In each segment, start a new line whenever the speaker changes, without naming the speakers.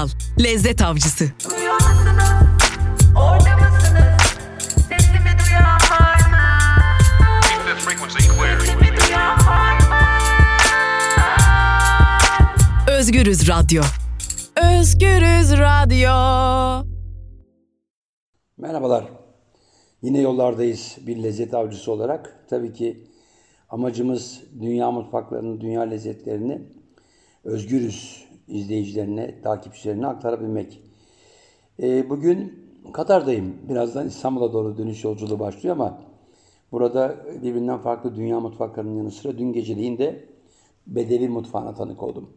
Uysal, lezzet avcısı. Özgürüz Radyo. Özgürüz Radyo.
Merhabalar. Yine yollardayız bir lezzet avcısı olarak. Tabii ki amacımız dünya mutfaklarını, dünya lezzetlerini özgürüz izleyicilerine, takipçilerine aktarabilmek. Ee, bugün Katar'dayım. Birazdan İstanbul'a doğru dönüş yolculuğu başlıyor ama burada birbirinden farklı dünya mutfaklarının yanı sıra dün geceliğin de Bedevi mutfağına tanık oldum.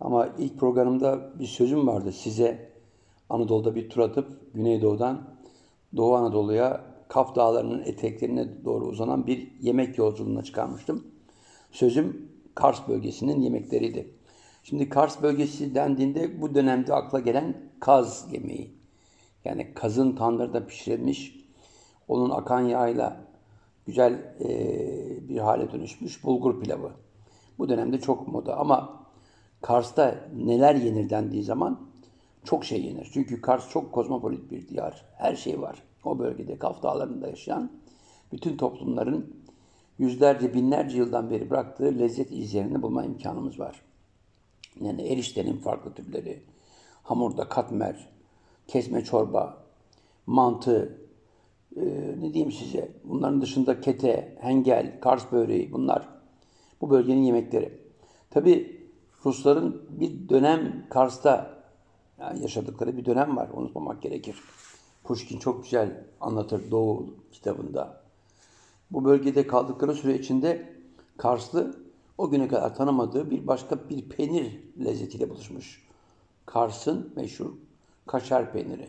Ama ilk programda bir sözüm vardı size Anadolu'da bir tur atıp Güneydoğu'dan Doğu Anadolu'ya Kaf Dağları'nın eteklerine doğru uzanan bir yemek yolculuğuna çıkarmıştım. Sözüm Kars bölgesinin yemekleriydi. Şimdi Kars bölgesi dendiğinde bu dönemde akla gelen kaz yemeği. Yani kazın tandırda pişirilmiş, onun akan yağıyla güzel eee, bir hale dönüşmüş bulgur pilavı. Bu dönemde çok moda ama Kars'ta neler yenir dendiği zaman çok şey yenir. Çünkü Kars çok kozmopolit bir diyar. Her şey var. O bölgede Kaf Dağları'nda yaşayan bütün toplumların yüzlerce, binlerce yıldan beri bıraktığı lezzet izlerini bulma imkanımız var. Yani eriştenin farklı türleri, hamurda katmer, kesme çorba, mantı, e, ne diyeyim size, bunların dışında kete, hengel, Kars böreği bunlar bu bölgenin yemekleri. Tabi Rusların bir dönem Kars'ta yani yaşadıkları bir dönem var, unutmamak gerekir. Pushkin çok güzel anlatır Doğu kitabında. Bu bölgede kaldıkları süre içinde Karslı o güne kadar tanımadığı bir başka bir peynir lezzetiyle buluşmuş. Kars'ın meşhur kaşar peyniri.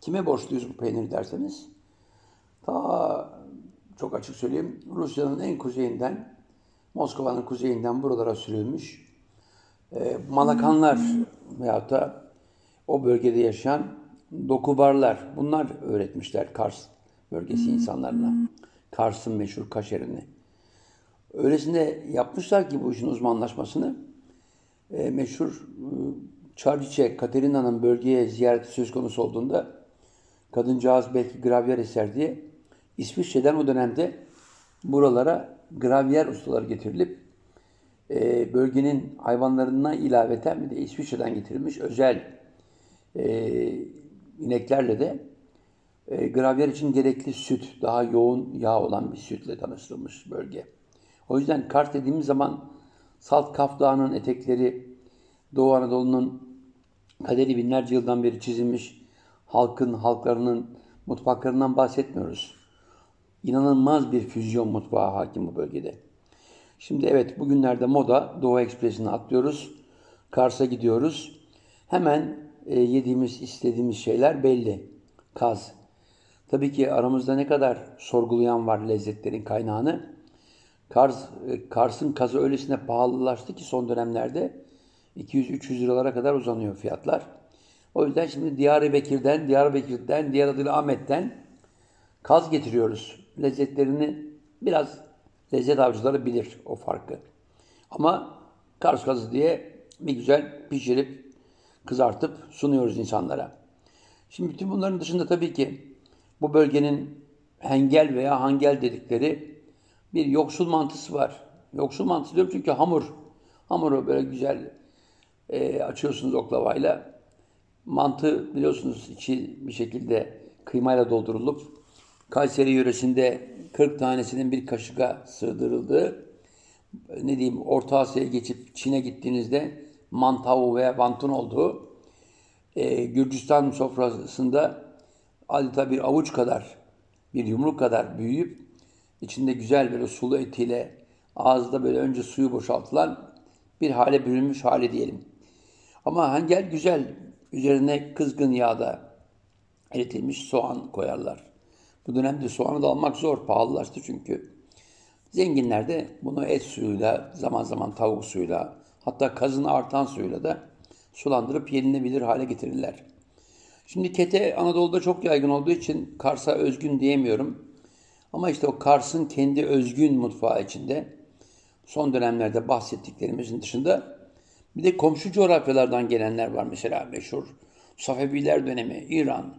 Kime borçluyuz bu peyniri derseniz? Ta çok açık söyleyeyim Rusya'nın en kuzeyinden Moskova'nın kuzeyinden buralara sürülmüş e, Malakanlar veyahut da o bölgede yaşayan dokubarlar bunlar öğretmişler Kars bölgesi insanlarına. Kars'ın meşhur kaşerini. Öylesine yapmışlar ki bu işin uzmanlaşmasını. E, meşhur e, Çarliçe Katerina'nın bölgeye ziyareti söz konusu olduğunda kadıncağız belki gravyer eser diye İsviçre'den o dönemde buralara gravyer ustaları getirilip e, bölgenin hayvanlarına ilaveten bir de İsviçre'den getirilmiş özel e, ineklerle de e, gravyer için gerekli süt, daha yoğun yağ olan bir sütle tanıştırılmış bölge. O yüzden Kars dediğimiz zaman Salt Kaf Dağı'nın etekleri, Doğu Anadolu'nun kaderi binlerce yıldan beri çizilmiş halkın, halklarının mutfaklarından bahsetmiyoruz. İnanılmaz bir füzyon mutfağı hakim bu bölgede. Şimdi evet bugünlerde moda Doğu Ekspresi'ne atlıyoruz. Kars'a gidiyoruz. Hemen e, yediğimiz, istediğimiz şeyler belli. Kaz. Tabii ki aramızda ne kadar sorgulayan var lezzetlerin kaynağını. Kars, e, Kars'ın kazı öylesine pahalılaştı ki son dönemlerde 200-300 liralara kadar uzanıyor fiyatlar. O yüzden şimdi Diyarbakır'dan, Diyarbakır'dan, diğer adıyla Ahmet'ten kaz getiriyoruz. Lezzetlerini biraz lezzet avcıları bilir o farkı. Ama Kars kazı diye bir güzel pişirip kızartıp sunuyoruz insanlara. Şimdi bütün bunların dışında tabii ki bu bölgenin hengel veya hangel dedikleri bir yoksul mantısı var. Yoksul mantısı diyorum çünkü hamur. Hamuru böyle güzel e, açıyorsunuz oklavayla. Mantı biliyorsunuz içi bir şekilde kıymayla doldurulup Kayseri yöresinde 40 tanesinin bir kaşığa sığdırıldığı ne diyeyim Orta Asya'ya geçip Çin'e gittiğinizde mantavu veya bantun olduğu e, Gürcistan sofrasında adeta bir avuç kadar bir yumruk kadar büyüyüp içinde güzel böyle sulu etiyle ağızda böyle önce suyu boşaltılan bir hale bürünmüş hali diyelim. Ama hangel güzel üzerine kızgın yağda eritilmiş soğan koyarlar. Bu dönemde soğanı da almak zor, pahalılaştı çünkü. Zenginler de bunu et suyuyla, zaman zaman tavuk suyuyla, hatta kazın artan suyuyla da sulandırıp yenilebilir hale getirirler. Şimdi kete Anadolu'da çok yaygın olduğu için Kars'a özgün diyemiyorum. Ama işte o Kars'ın kendi özgün mutfağı içinde son dönemlerde bahsettiklerimizin dışında Bir de komşu coğrafyalardan gelenler var mesela meşhur Safeviler dönemi İran.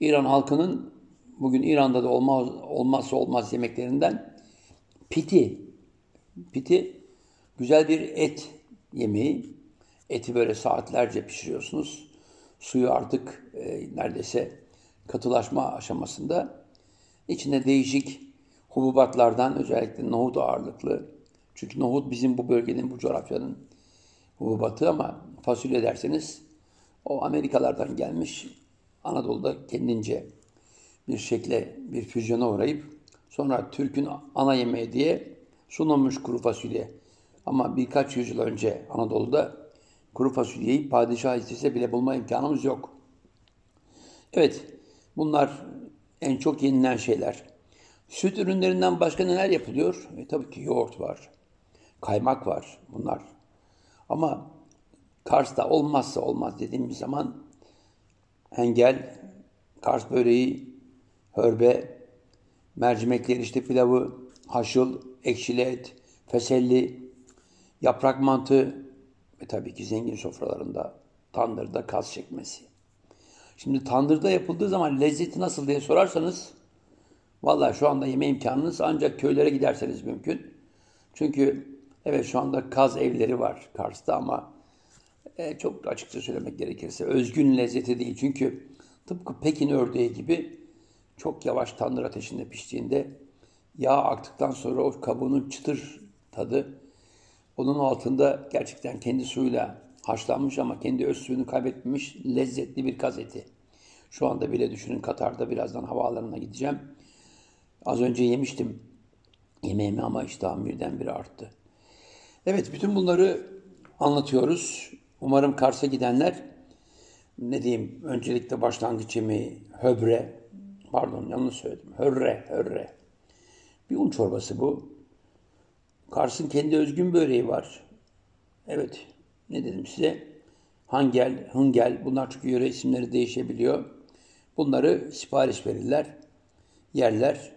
İran halkının bugün İran'da da olmaz, olmazsa olmaz yemeklerinden piti. Piti güzel bir et yemeği. Eti böyle saatlerce pişiriyorsunuz. Suyu artık e, neredeyse katılaşma aşamasında. İçinde değişik hububatlardan özellikle nohut ağırlıklı. Çünkü nohut bizim bu bölgenin, bu coğrafyanın hububatı ama fasulye derseniz o Amerikalardan gelmiş Anadolu'da kendince bir şekle, bir füzyona uğrayıp sonra Türk'ün ana yemeği diye sunulmuş kuru fasulye. Ama birkaç yüzyıl önce Anadolu'da kuru fasulyeyi padişah istese bile bulma imkanımız yok. Evet, bunlar en çok yenilen şeyler. Süt ürünlerinden başka neler yapılıyor? E, tabii ki yoğurt var, kaymak var bunlar. Ama Kars'ta olmazsa olmaz dediğimiz zaman hengel, Kars böreği, hörbe, mercimekli erişte pilavı, haşıl, ekşili et, feselli, yaprak mantı ve tabii ki zengin sofralarında tandırda kaz çekmesi. Şimdi tandırda yapıldığı zaman lezzeti nasıl diye sorarsanız vallahi şu anda yeme imkanınız ancak köylere giderseniz mümkün. Çünkü evet şu anda kaz evleri var Kars'ta ama e, çok açıkça söylemek gerekirse özgün lezzeti değil. Çünkü tıpkı Pekin ördeği gibi çok yavaş tandır ateşinde piştiğinde yağ aktıktan sonra o kabuğunun çıtır tadı onun altında gerçekten kendi suyuyla haşlanmış ama kendi öz suyunu kaybetmemiş lezzetli bir kaz eti. Şu anda bile düşünün Katar'da birazdan havaalanına gideceğim. Az önce yemiştim yemeğimi ama iştahım birdenbire arttı. Evet bütün bunları anlatıyoruz. Umarım Kars'a gidenler ne diyeyim öncelikle başlangıç yemeği höbre pardon yanlış söyledim hörre hörre bir un çorbası bu. Kars'ın kendi özgün böreği var. Evet ne dedim size hangel, hıngel bunlar çünkü yöre isimleri değişebiliyor. Bunları sipariş verirler, yerler.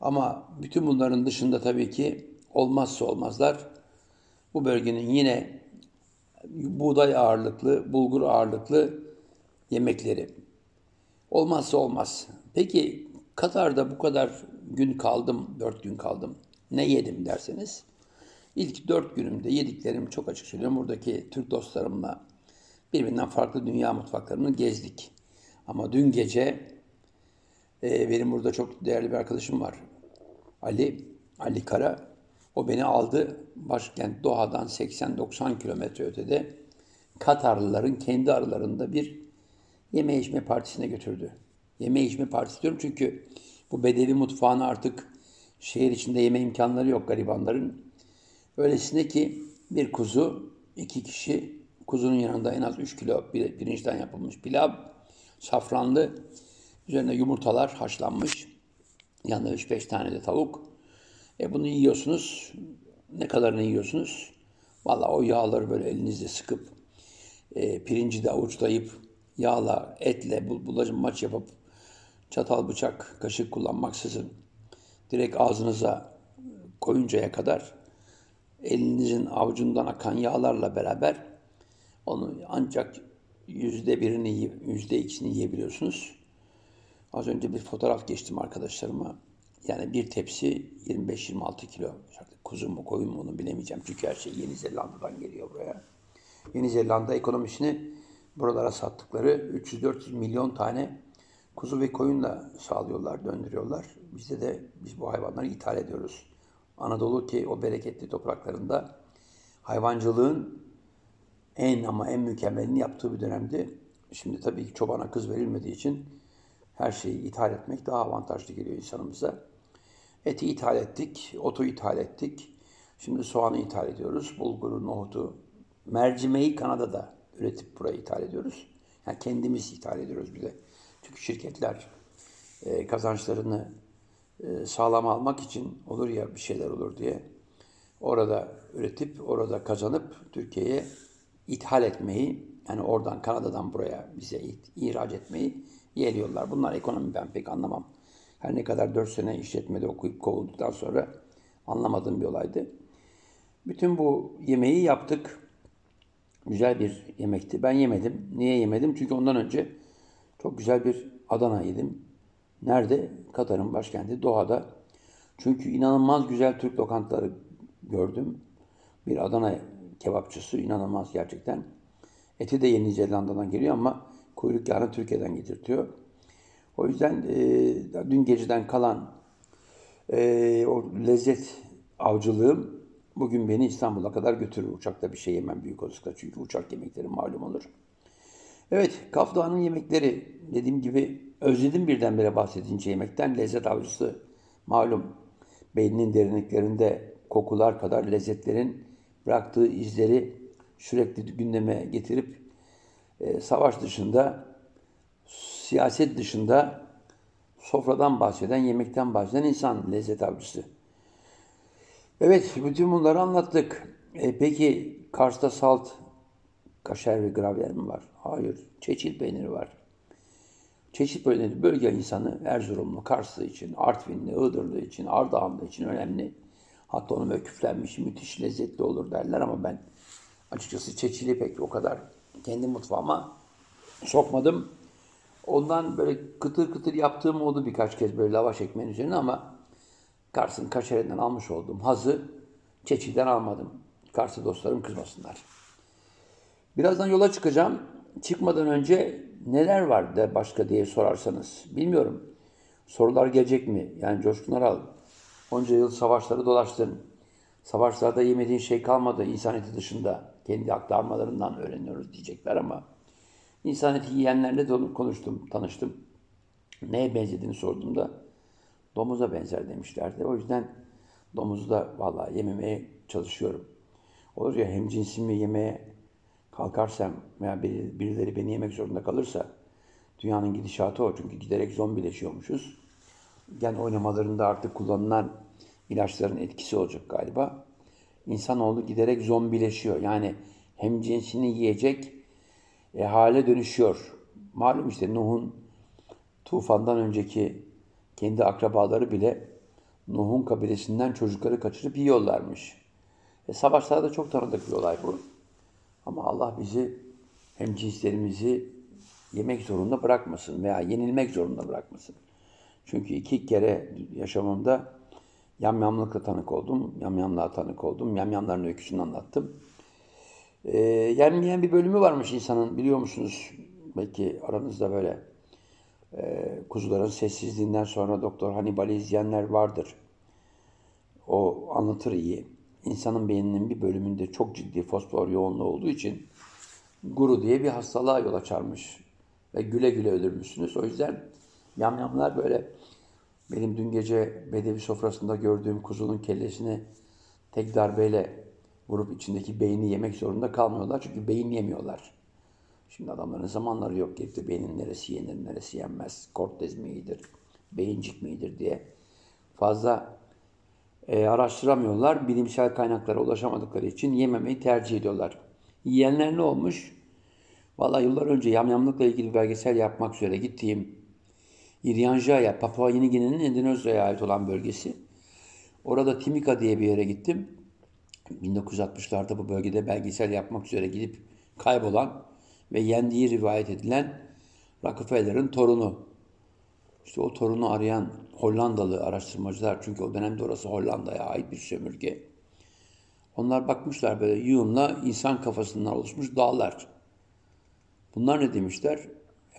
Ama bütün bunların dışında tabii ki olmazsa olmazlar. Bu bölgenin yine buğday ağırlıklı, bulgur ağırlıklı yemekleri. Olmazsa olmaz. Peki Katar'da bu kadar gün kaldım, dört gün kaldım. Ne yedim derseniz. İlk dört günümde yediklerim çok açık söylüyorum. Buradaki Türk dostlarımla birbirinden farklı dünya mutfaklarını gezdik. Ama dün gece e, benim burada çok değerli bir arkadaşım var. Ali, Ali Kara. O beni aldı başkent Doha'dan 80-90 kilometre ötede Katarlıların kendi aralarında bir yeme içme partisine götürdü. Yeme içme partisi diyorum çünkü bu bedevi mutfağını artık şehir içinde yeme imkanları yok garibanların. Öylesine ki bir kuzu, iki kişi, kuzunun yanında en az 3 kilo pirinçten yapılmış pilav, safranlı, üzerine yumurtalar haşlanmış, yanında 3-5 tane de tavuk. E bunu yiyorsunuz. Ne kadarını yiyorsunuz? Valla o yağları böyle elinizle sıkıp, e, pirinci de avuçlayıp, yağla, etle, bulacım maç yapıp, çatal, bıçak, kaşık kullanmaksızın direkt ağzınıza koyuncaya kadar elinizin avucundan akan yağlarla beraber onu ancak yüzde birini, yüzde ikisini yiyebiliyorsunuz. Az önce bir fotoğraf geçtim arkadaşlarıma. Yani bir tepsi 25-26 kilo. Kuzu mu koyun mu onu bilemeyeceğim. Çünkü her şey Yeni Zelanda'dan geliyor buraya. Yeni Zelanda ekonomisini buralara sattıkları 300-400 milyon tane kuzu ve koyunla sağlıyorlar, döndürüyorlar. Bizde de biz bu hayvanları ithal ediyoruz. Anadolu ki o bereketli topraklarında hayvancılığın en ama en mükemmelini yaptığı bir dönemdi. Şimdi tabii ki çobana kız verilmediği için her şeyi ithal etmek daha avantajlı geliyor insanımıza. Eti ithal ettik, otu ithal ettik. Şimdi soğanı ithal ediyoruz, bulguru, nohutu, mercimeği Kanada'da üretip buraya ithal ediyoruz. Yani kendimiz ithal ediyoruz bir de. Çünkü şirketler e, kazançlarını sağlam almak için olur ya bir şeyler olur diye orada üretip orada kazanıp Türkiye'ye ithal etmeyi yani oradan Kanada'dan buraya bize ihraç etmeyi yeğliyorlar. Bunlar ekonomi ben pek anlamam. Her ne kadar 4 sene işletmede okuyup kovulduktan sonra anlamadığım bir olaydı. Bütün bu yemeği yaptık. güzel bir yemekti. Ben yemedim. Niye yemedim? Çünkü ondan önce çok güzel bir Adana yedim. Nerede? Katar'ın başkenti Doha'da. Çünkü inanılmaz güzel Türk lokantaları gördüm. Bir Adana kebapçısı inanılmaz gerçekten. Eti de Yeni Zelanda'dan geliyor ama kuyruk yağını Türkiye'den getirtiyor. O yüzden e, dün geceden kalan e, o lezzet avcılığım bugün beni İstanbul'a kadar götürür. Uçakta bir şey yemem büyük olasılıkla çünkü uçak yemekleri malum olur. Evet, Kaf Dağı'nın yemekleri dediğim gibi özledim birdenbire bahsedince yemekten. Lezzet avcısı malum beyninin derinliklerinde kokular kadar lezzetlerin bıraktığı izleri sürekli gündeme getirip e, savaş dışında, siyaset dışında sofradan bahseden, yemekten bahseden insan lezzet avcısı. Evet, bütün bunları anlattık. E, peki Kars'ta salt, kaşar ve gravyer mi var? Hayır. Çeçil peyniri var. Çeşit peyniri bölge insanı Erzurumlu, Karslı için, Artvinli, Iğdırlı için, Ardahanlı için önemli. Hatta onun böyle küflenmiş, müthiş lezzetli olur derler ama ben açıkçası çeçili pek o kadar kendi mutfağıma sokmadım. Ondan böyle kıtır kıtır yaptığım oldu birkaç kez böyle lavaş ekmeğin üzerine ama Kars'ın kaşerinden almış olduğum hazı Çeçil'den almadım. Kars'ı dostlarım kızmasınlar. Birazdan yola çıkacağım. Çıkmadan önce neler var da başka diye sorarsanız bilmiyorum. Sorular gelecek mi? Yani Coşkun Aral onca yıl savaşları dolaştın. Savaşlarda yemediğin şey kalmadı insan eti dışında. Kendi aktarmalarından öğreniyoruz diyecekler ama insan eti yiyenlerle de konuştum, tanıştım. Neye benzediğini sorduğumda domuza benzer demişlerdi. O yüzden domuzu da vallahi yememeye çalışıyorum. Olur ya hem cinsimi yemeye kalkarsam veya biri- birileri beni yemek zorunda kalırsa dünyanın gidişatı o. Çünkü giderek zombileşiyormuşuz. Gen oynamalarında artık kullanılan ilaçların etkisi olacak galiba. İnsanoğlu giderek zombileşiyor. Yani hem cinsini yiyecek e, hale dönüşüyor. Malum işte Nuh'un tufandan önceki kendi akrabaları bile Nuh'un kabilesinden çocukları kaçırıp yiyorlarmış. E, savaşlarda çok tanıdık bir olay bu. Ama Allah bizi hem cinslerimizi yemek zorunda bırakmasın veya yenilmek zorunda bırakmasın. Çünkü iki kere yaşamımda yamyamlıkla tanık oldum, yamyamlığa tanık oldum, yamyamların öyküsünü anlattım. Ee, yenmeyen bir bölümü varmış insanın biliyor musunuz? Belki aranızda böyle e, kuzuların sessizliğinden sonra Doktor Hannibal'i izleyenler vardır. O anlatır iyi. İnsanın beyninin bir bölümünde çok ciddi fosfor yoğunluğu olduğu için guru diye bir hastalığa yol açarmış. Ve güle güle ölürmüşsünüz. O yüzden yamyamlar böyle benim dün gece bedevi sofrasında gördüğüm kuzunun kellesini tek darbeyle vurup içindeki beyni yemek zorunda kalmıyorlar. Çünkü beyin yemiyorlar. Şimdi adamların zamanları yok de beynin neresi yenir, neresi yenmez, kortez mi iyidir, beyincik mi iyidir diye fazla e, araştıramıyorlar. Bilimsel kaynaklara ulaşamadıkları için yememeyi tercih ediyorlar. Yiyenler ne olmuş? Vallahi yıllar önce yamyamlıkla ilgili belgesel yapmak üzere gittiğim İryanjaya, Papua Yeni Gine'nin Endonezya'ya ait olan bölgesi. Orada Timika diye bir yere gittim. 1960'larda bu bölgede belgesel yapmak üzere gidip kaybolan ve yendiği rivayet edilen Rockefeller'ın torunu. İşte o torunu arayan Hollandalı araştırmacılar, çünkü o dönemde orası Hollanda'ya ait bir sömürge. Onlar bakmışlar böyle yığınla insan kafasından oluşmuş dağlar. Bunlar ne demişler?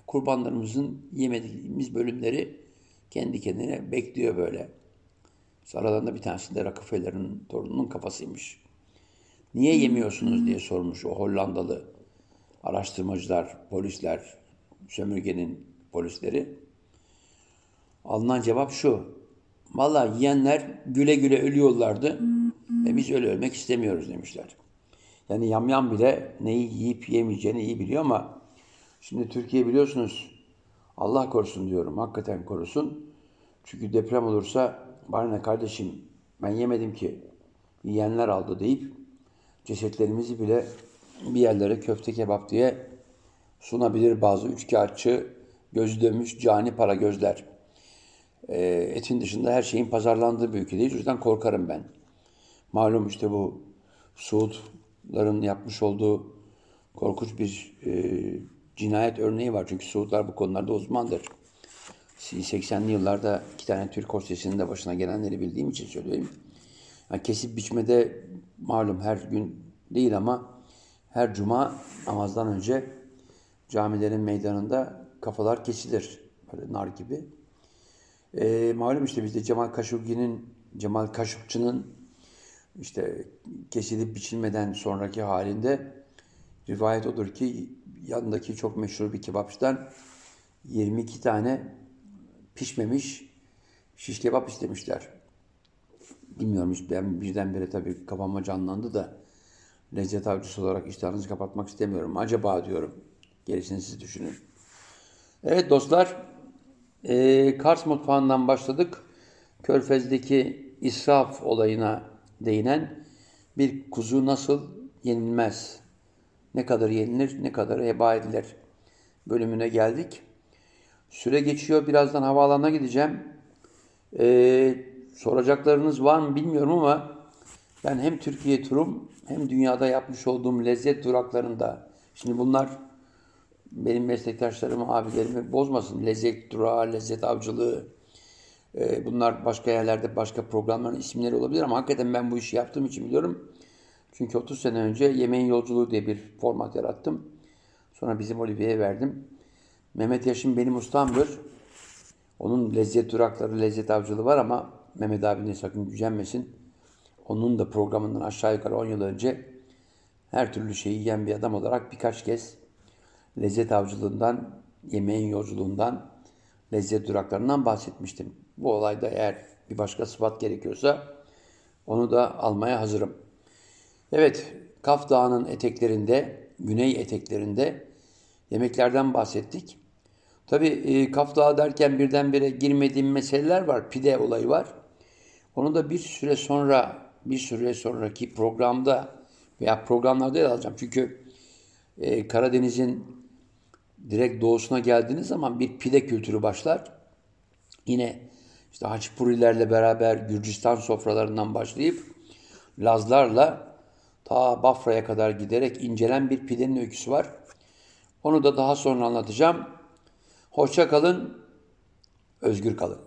Kurbanlarımızın yemediğimiz bölümleri kendi kendine bekliyor böyle. Aralarında bir tanesi de Rockefeller'ın torununun kafasıymış. Niye yemiyorsunuz diye sormuş o Hollandalı araştırmacılar, polisler, sömürgenin polisleri. Alınan cevap şu. Valla yiyenler güle güle ölüyorlardı ve biz öyle ölmek istemiyoruz demişler. Yani yamyam bile neyi yiyip yemeyeceğini iyi biliyor ama şimdi Türkiye biliyorsunuz Allah korusun diyorum hakikaten korusun. Çünkü deprem olursa bana ne kardeşim ben yemedim ki yiyenler aldı deyip cesetlerimizi bile bir yerlere köfte kebap diye sunabilir bazı üçkağıtçı, gözü dönmüş cani para gözler. E, etin dışında her şeyin pazarlandığı bir ülkedeyiz. O yüzden korkarım ben. Malum işte bu Suudların yapmış olduğu korkunç bir e, cinayet örneği var. Çünkü Suudlar bu konularda uzmandır. 80'li yıllarda iki tane Türk hostesinin de başına gelenleri bildiğim için söyleyeyim. Yani kesip biçmede malum her gün değil ama her cuma namazdan önce camilerin meydanında kafalar kesilir. Böyle nar gibi. E, malum işte bizde Cemal Kaşugi'nin, Cemal Kaşukçı'nın işte kesilip biçilmeden sonraki halinde rivayet odur ki yanındaki çok meşhur bir kebapçıdan 22 tane pişmemiş şiş kebap istemişler. Bilmiyorum hiç ben birdenbire tabii kafama canlandı da lezzet avcısı olarak iştahınızı kapatmak istemiyorum. Acaba diyorum. Gerisini siz düşünün. Evet dostlar, e, Kars mutfağından başladık. Körfez'deki israf olayına değinen bir kuzu nasıl yenilmez, ne kadar yenilir, ne kadar heba edilir bölümüne geldik. Süre geçiyor, birazdan havaalanına gideceğim. Ee, soracaklarınız var mı bilmiyorum ama ben hem Türkiye turum hem dünyada yapmış olduğum lezzet duraklarında, şimdi bunlar benim meslektaşlarımı, abilerimi bozmasın. Lezzet durağı, lezzet avcılığı, e, bunlar başka yerlerde başka programların isimleri olabilir ama hakikaten ben bu işi yaptığım için biliyorum. Çünkü 30 sene önce Yemeğin Yolculuğu diye bir format yarattım. Sonra bizim Oliviye'ye verdim. Mehmet Yaşın benim ustamdır. Onun lezzet durakları, lezzet avcılığı var ama Mehmet abinin sakın gücenmesin. Onun da programından aşağı yukarı 10 yıl önce her türlü şeyi yiyen bir adam olarak birkaç kez lezzet avcılığından, yemeğin yolculuğundan, lezzet duraklarından bahsetmiştim. Bu olayda eğer bir başka sıfat gerekiyorsa onu da almaya hazırım. Evet, Kaf Dağı'nın eteklerinde, güney eteklerinde yemeklerden bahsettik. Tabii e, Kaf Dağı derken birdenbire girmediğim meseleler var. Pide olayı var. Onu da bir süre sonra, bir süre sonraki programda veya programlarda yer alacağım. Çünkü e, Karadeniz'in direkt doğusuna geldiğiniz zaman bir pide kültürü başlar. Yine işte Haçpurilerle beraber Gürcistan sofralarından başlayıp Lazlarla ta Bafra'ya kadar giderek incelen bir pidenin öyküsü var. Onu da daha sonra anlatacağım. Hoşça kalın, özgür kalın.